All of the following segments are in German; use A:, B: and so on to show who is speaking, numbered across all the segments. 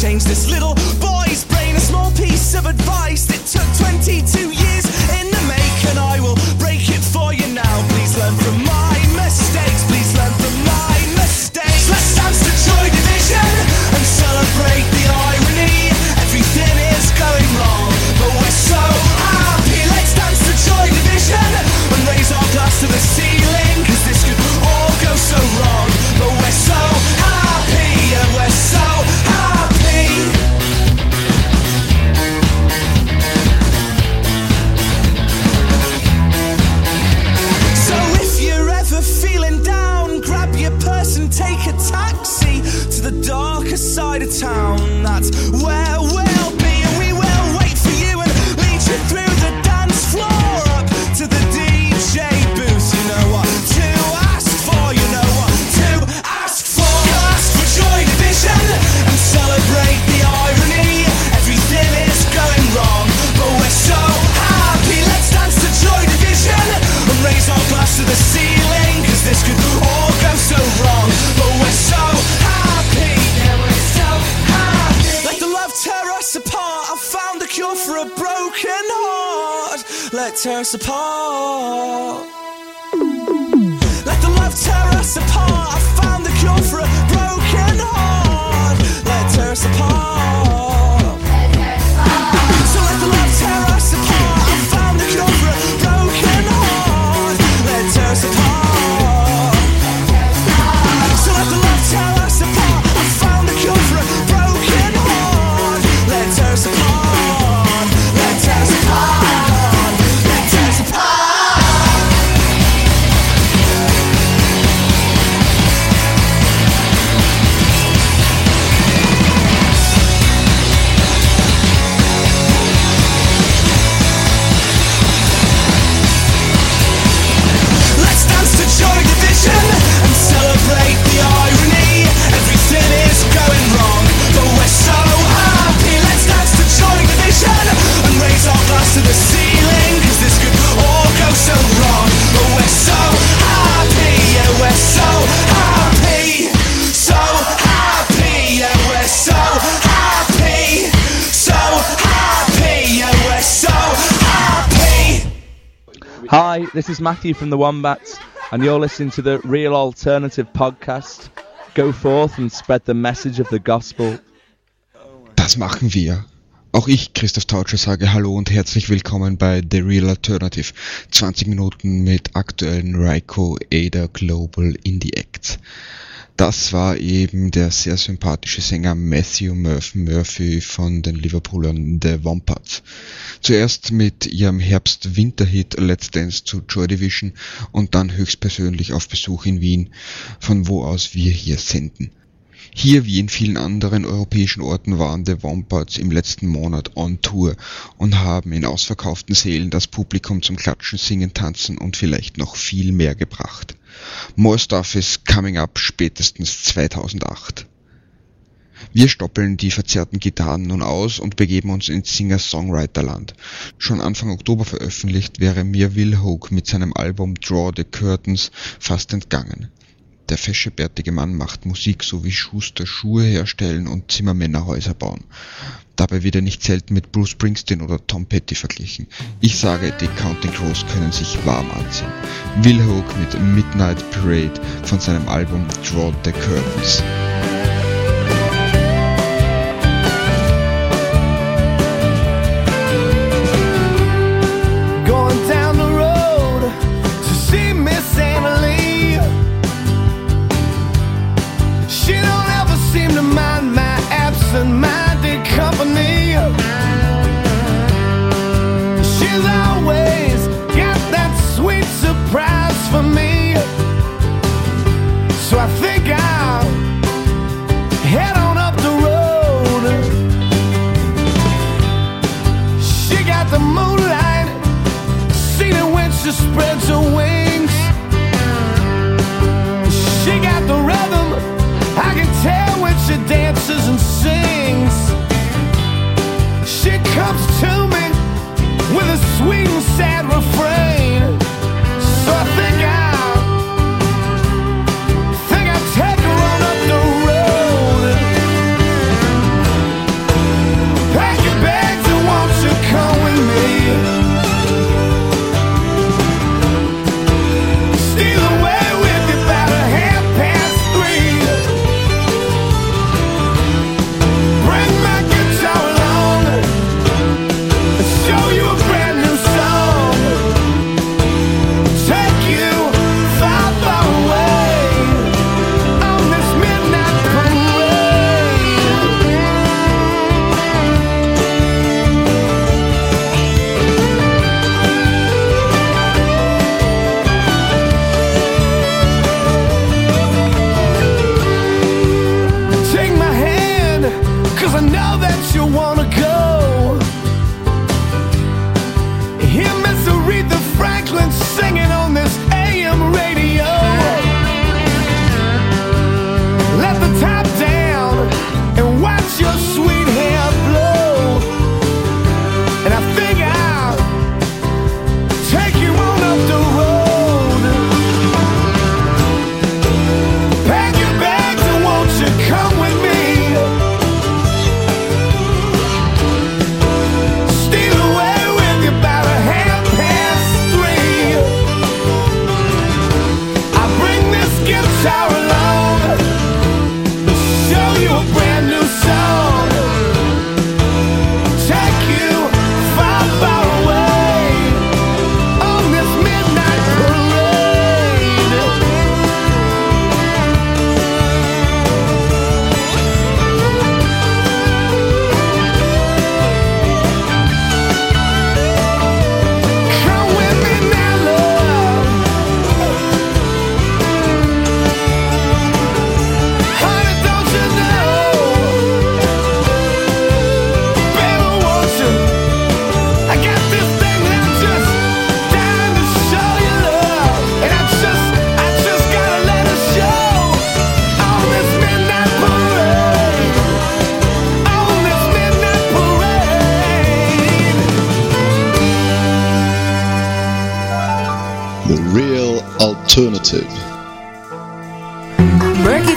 A: change this little broken heart. Let tear us apart. Let the love tear us apart. I found the cure for a broken heart. Let tear us apart. This
B: is Matthew from the Wombats, and you're listening to the Real Alternative Podcast. Go forth and spread the message of the gospel.
C: Das machen wir. Auch ich, Christoph Tautscher, sage Hallo und herzlich willkommen bei The Real Alternative. 20 Minuten mit aktuellen Ryko Ada Global Indie Acts. Das war eben der sehr sympathische Sänger Matthew Murphy von den Liverpoolern The Wombats. Zuerst mit ihrem Herbst-Winter-Hit Let's Dance zu Joy Division und dann höchstpersönlich auf Besuch in Wien, von wo aus wir hier senden. Hier wie in vielen anderen europäischen Orten waren The Wombats im letzten Monat on Tour und haben in ausverkauften Sälen das Publikum zum Klatschen, Singen, Tanzen und vielleicht noch viel mehr gebracht. More Stuff is coming up spätestens 2008. Wir stoppeln die verzerrten Gitarren nun aus und begeben uns ins Singer-Songwriter-Land. Schon Anfang Oktober veröffentlicht wäre mir Will Hoke mit seinem Album Draw the Curtains fast entgangen. Der fesche, bärtige Mann macht Musik so wie Schuster Schuhe herstellen und Zimmermänner Häuser bauen. Dabei wird er nicht selten mit Bruce Springsteen oder Tom Petty verglichen. Ich sage, die Counting Crows können sich warm anziehen. Will Hoke mit Midnight Parade von seinem Album Draw the Curtains.
A: The
D: real alternative.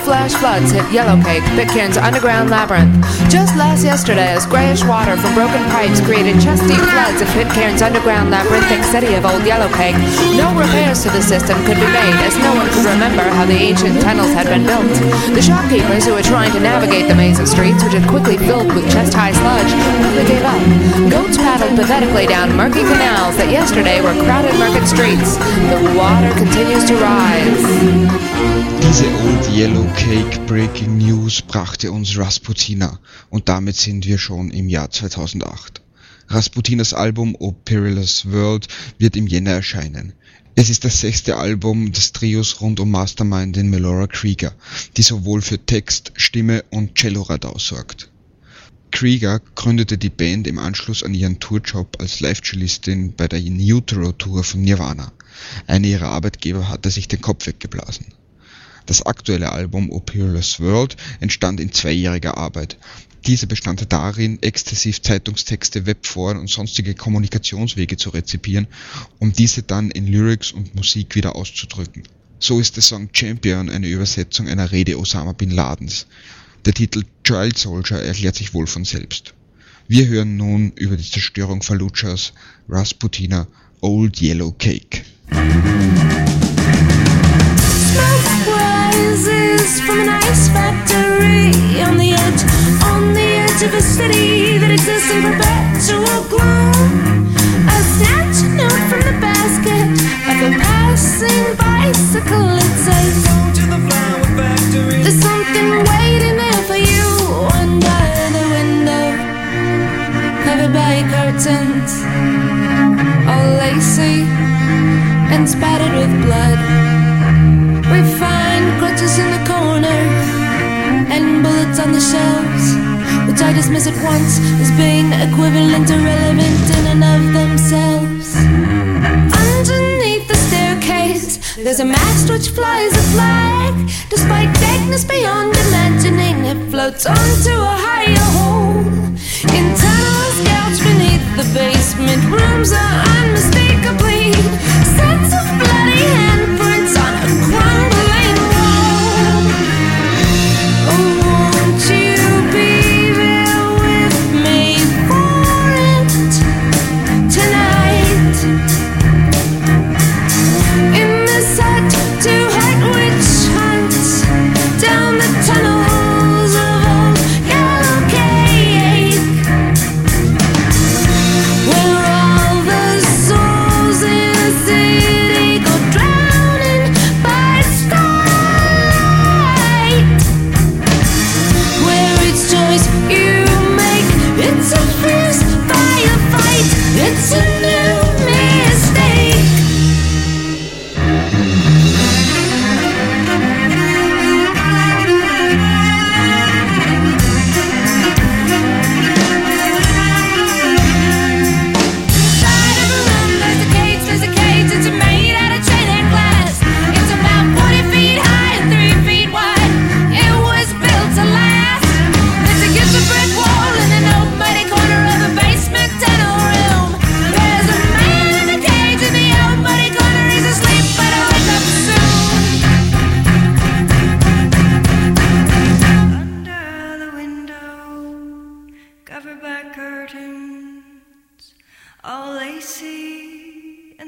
E: Flash floods hit Yellowcake, Pitcairn's underground labyrinth. Just last yesterday, as grayish water from broken pipes created chest-deep floods of Pitcairn's underground labyrinthic city of Old Yellowcake, no repairs to the system could be made as no one could remember how the ancient tunnels had been built. The shopkeepers who were trying to navigate the maze of streets, which had quickly filled with chest-high sludge, quickly gave up. Goats paddled pathetically down murky canals that yesterday were crowded market streets. The water continues to rise.
C: Diese Old Yellow Cake Breaking News brachte uns Rasputina und damit sind wir schon im Jahr 2008. Rasputinas Album O Perilous World wird im Jänner erscheinen. Es ist das sechste Album des Trios rund um Mastermindin Melora Krieger, die sowohl für Text, Stimme und Cello-Radau sorgt. Krieger gründete die Band im Anschluss an ihren Tourjob als Live-Cellistin bei der In Utero Tour von Nirvana. Einer ihrer Arbeitgeber hatte sich den Kopf weggeblasen. Das aktuelle Album O Peerless World entstand in zweijähriger Arbeit. Diese bestand darin, exzessiv Zeitungstexte, Webforen und sonstige Kommunikationswege zu rezipieren, um diese dann in Lyrics und Musik wieder auszudrücken. So ist der Song Champion eine Übersetzung einer Rede Osama Bin Ladens. Der Titel Child Soldier erklärt sich wohl von selbst. Wir hören nun über die Zerstörung Fallujahs Rasputina Old Yellow Cake.
F: From an ice factory on the edge, on the edge of a city that exists in perpetual gloom. I snatch a note from the basket of a passing bicycle. It says,
A: to the flower factory.
F: There's something waiting there for you under the window, covered by curtains, all lacy and spattered with blood. We find on the shelves, which I dismiss at once as being equivalent, to irrelevant in and of themselves. Underneath the staircase, there's a mast which flies a flag. Despite vagueness beyond imagining, it floats onto a higher hall. In tunnels, gouged beneath the basement rooms are unmistakably.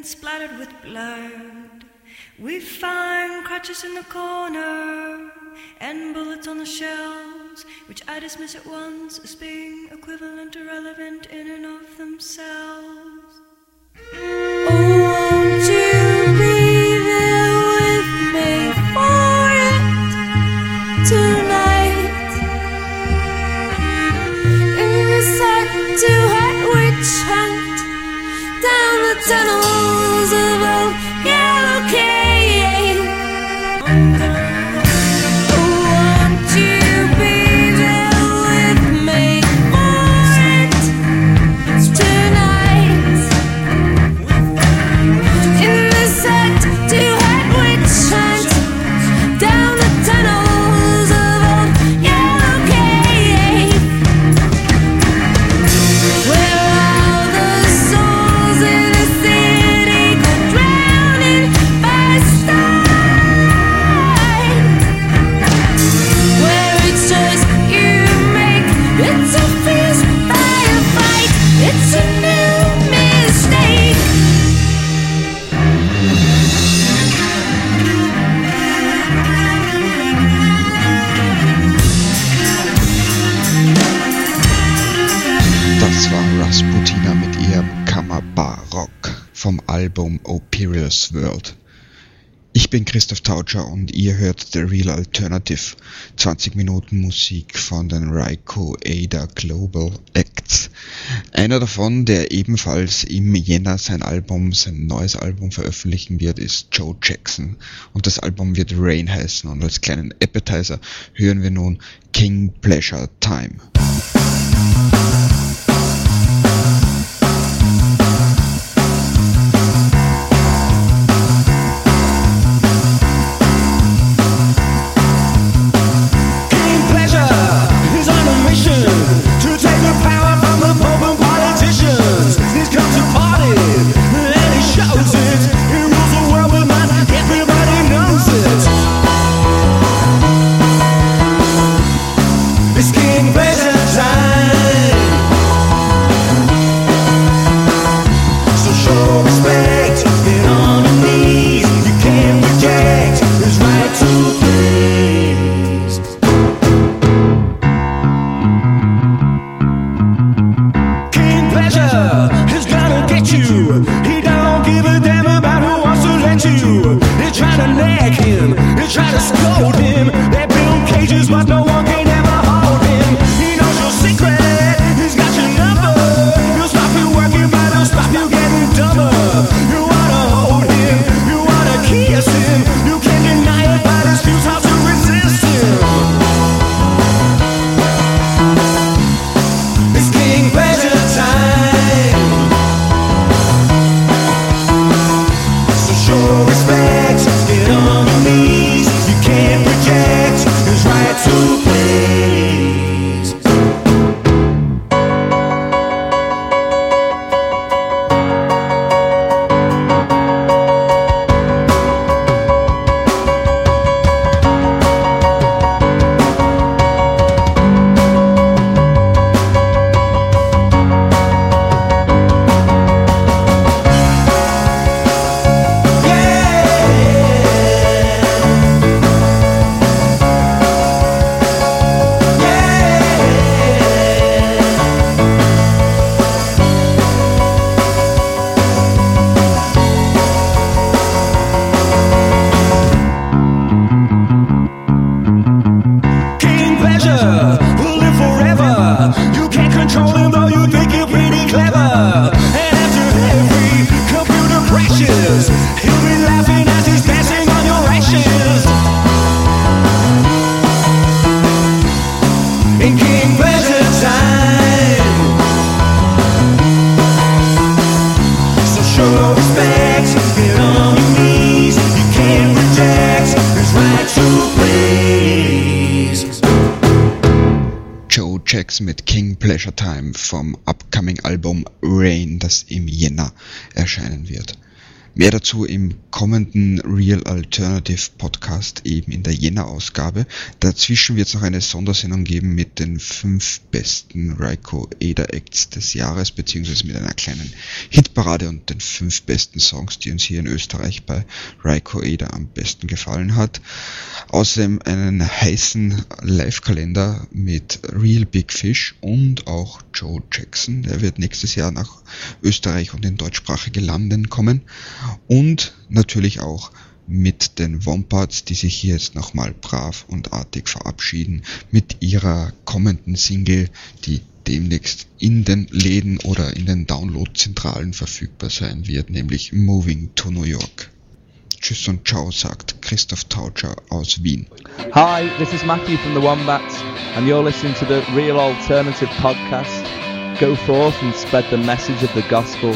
G: Splattered with blood. We find crutches in the corner and bullets on the shelves, which I dismiss at once as being equivalent or relevant in and of themselves.
C: Vom Album Operious World. Ich bin Christoph Tautscher und ihr hört The Real Alternative. 20 Minuten Musik von den Raiko Ada Global Acts. Einer davon, der ebenfalls im Jänner sein Album, sein neues Album veröffentlichen wird, ist Joe Jackson. Und das Album wird Rain heißen. Und als kleinen Appetizer hören wir nun King Pleasure Time. Vom upcoming Album Rain, das im Jänner erscheinen wird. Mehr dazu im kommenden Real Alternative Podcast eben in der Jänner-Ausgabe. Dazwischen wird es noch eine Sondersendung geben mit den fünf besten Raiko Ada Acts des Jahres, beziehungsweise mit einer kleinen Hitparade und den fünf besten Songs, die uns hier in Österreich bei Raiko Ada am besten gefallen hat. Außerdem einen heißen Live-Kalender mit Real Big Fish und auch Joe Jackson. Der wird nächstes Jahr nach Österreich und in deutschsprachige Landen kommen. Und natürlich auch mit den Wombats, die sich hier jetzt nochmal brav und artig verabschieden mit ihrer kommenden Single, die demnächst in den Läden oder in den Download-Zentralen verfügbar sein wird, nämlich Moving to New York. Tschüss und Ciao sagt Christoph Tautscher aus Wien.
A: Hi, this is Matthew from the Wombats, and you're listening to the Real Alternative Podcast. Go forth and spread the message of the gospel.